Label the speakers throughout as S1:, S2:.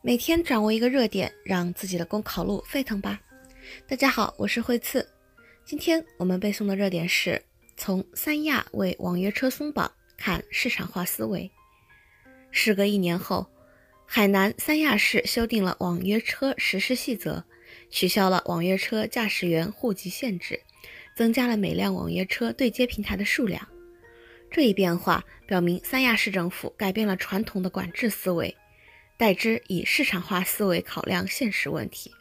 S1: 每天掌握一个热点，让自己的公考路沸腾吧！大家好，我是惠次。今天我们背诵的热点是从三亚为网约车松绑看市场化思维。时隔一年后，海南三亚市修订了网约车实施细则，取消了网约车驾驶员户籍限制，增加了每辆网约车对接平台的数量。这一变化表明，三亚市政府改变了传统的管制思维。代之以市场化思维考量现实问题。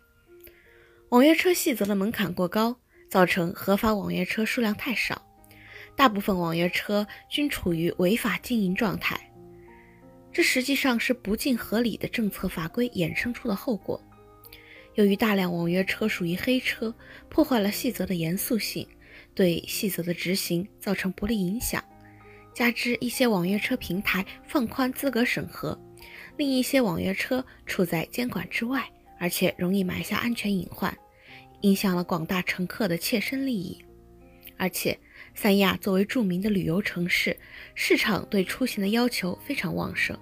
S1: 网约车细则的门槛过高，造成合法网约车数量太少，大部分网约车均处于违法经营状态。这实际上是不尽合理的政策法规衍生出的后果。由于大量网约车属于黑车，破坏了细则的严肃性，对细则的执行造成不利影响。加之一些网约车平台放宽资格审核。另一些网约车处在监管之外，而且容易埋下安全隐患，影响了广大乘客的切身利益。而且，三亚作为著名的旅游城市，市场对出行的要求非常旺盛，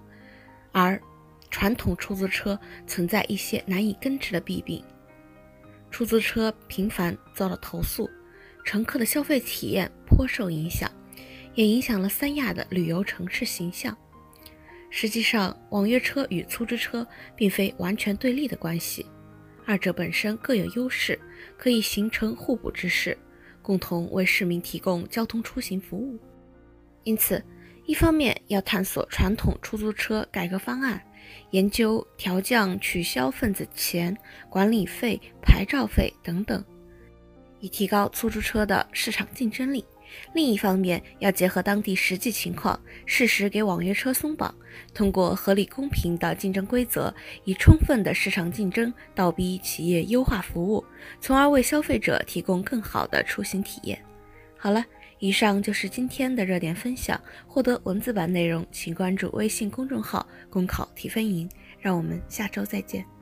S1: 而传统出租车存在一些难以根治的弊病，出租车频繁遭到投诉，乘客的消费体验颇受影响，也影响了三亚的旅游城市形象。实际上，网约车与出租车并非完全对立的关系，二者本身各有优势，可以形成互补之势，共同为市民提供交通出行服务。因此，一方面要探索传统出租车改革方案，研究调降取消份子钱、管理费、牌照费等等，以提高出租车的市场竞争力。另一方面，要结合当地实际情况，适时给网约车松绑，通过合理公平的竞争规则，以充分的市场竞争倒逼企业优化服务，从而为消费者提供更好的出行体验。好了，以上就是今天的热点分享。获得文字版内容，请关注微信公众号“公考提分营”。让我们下周再见。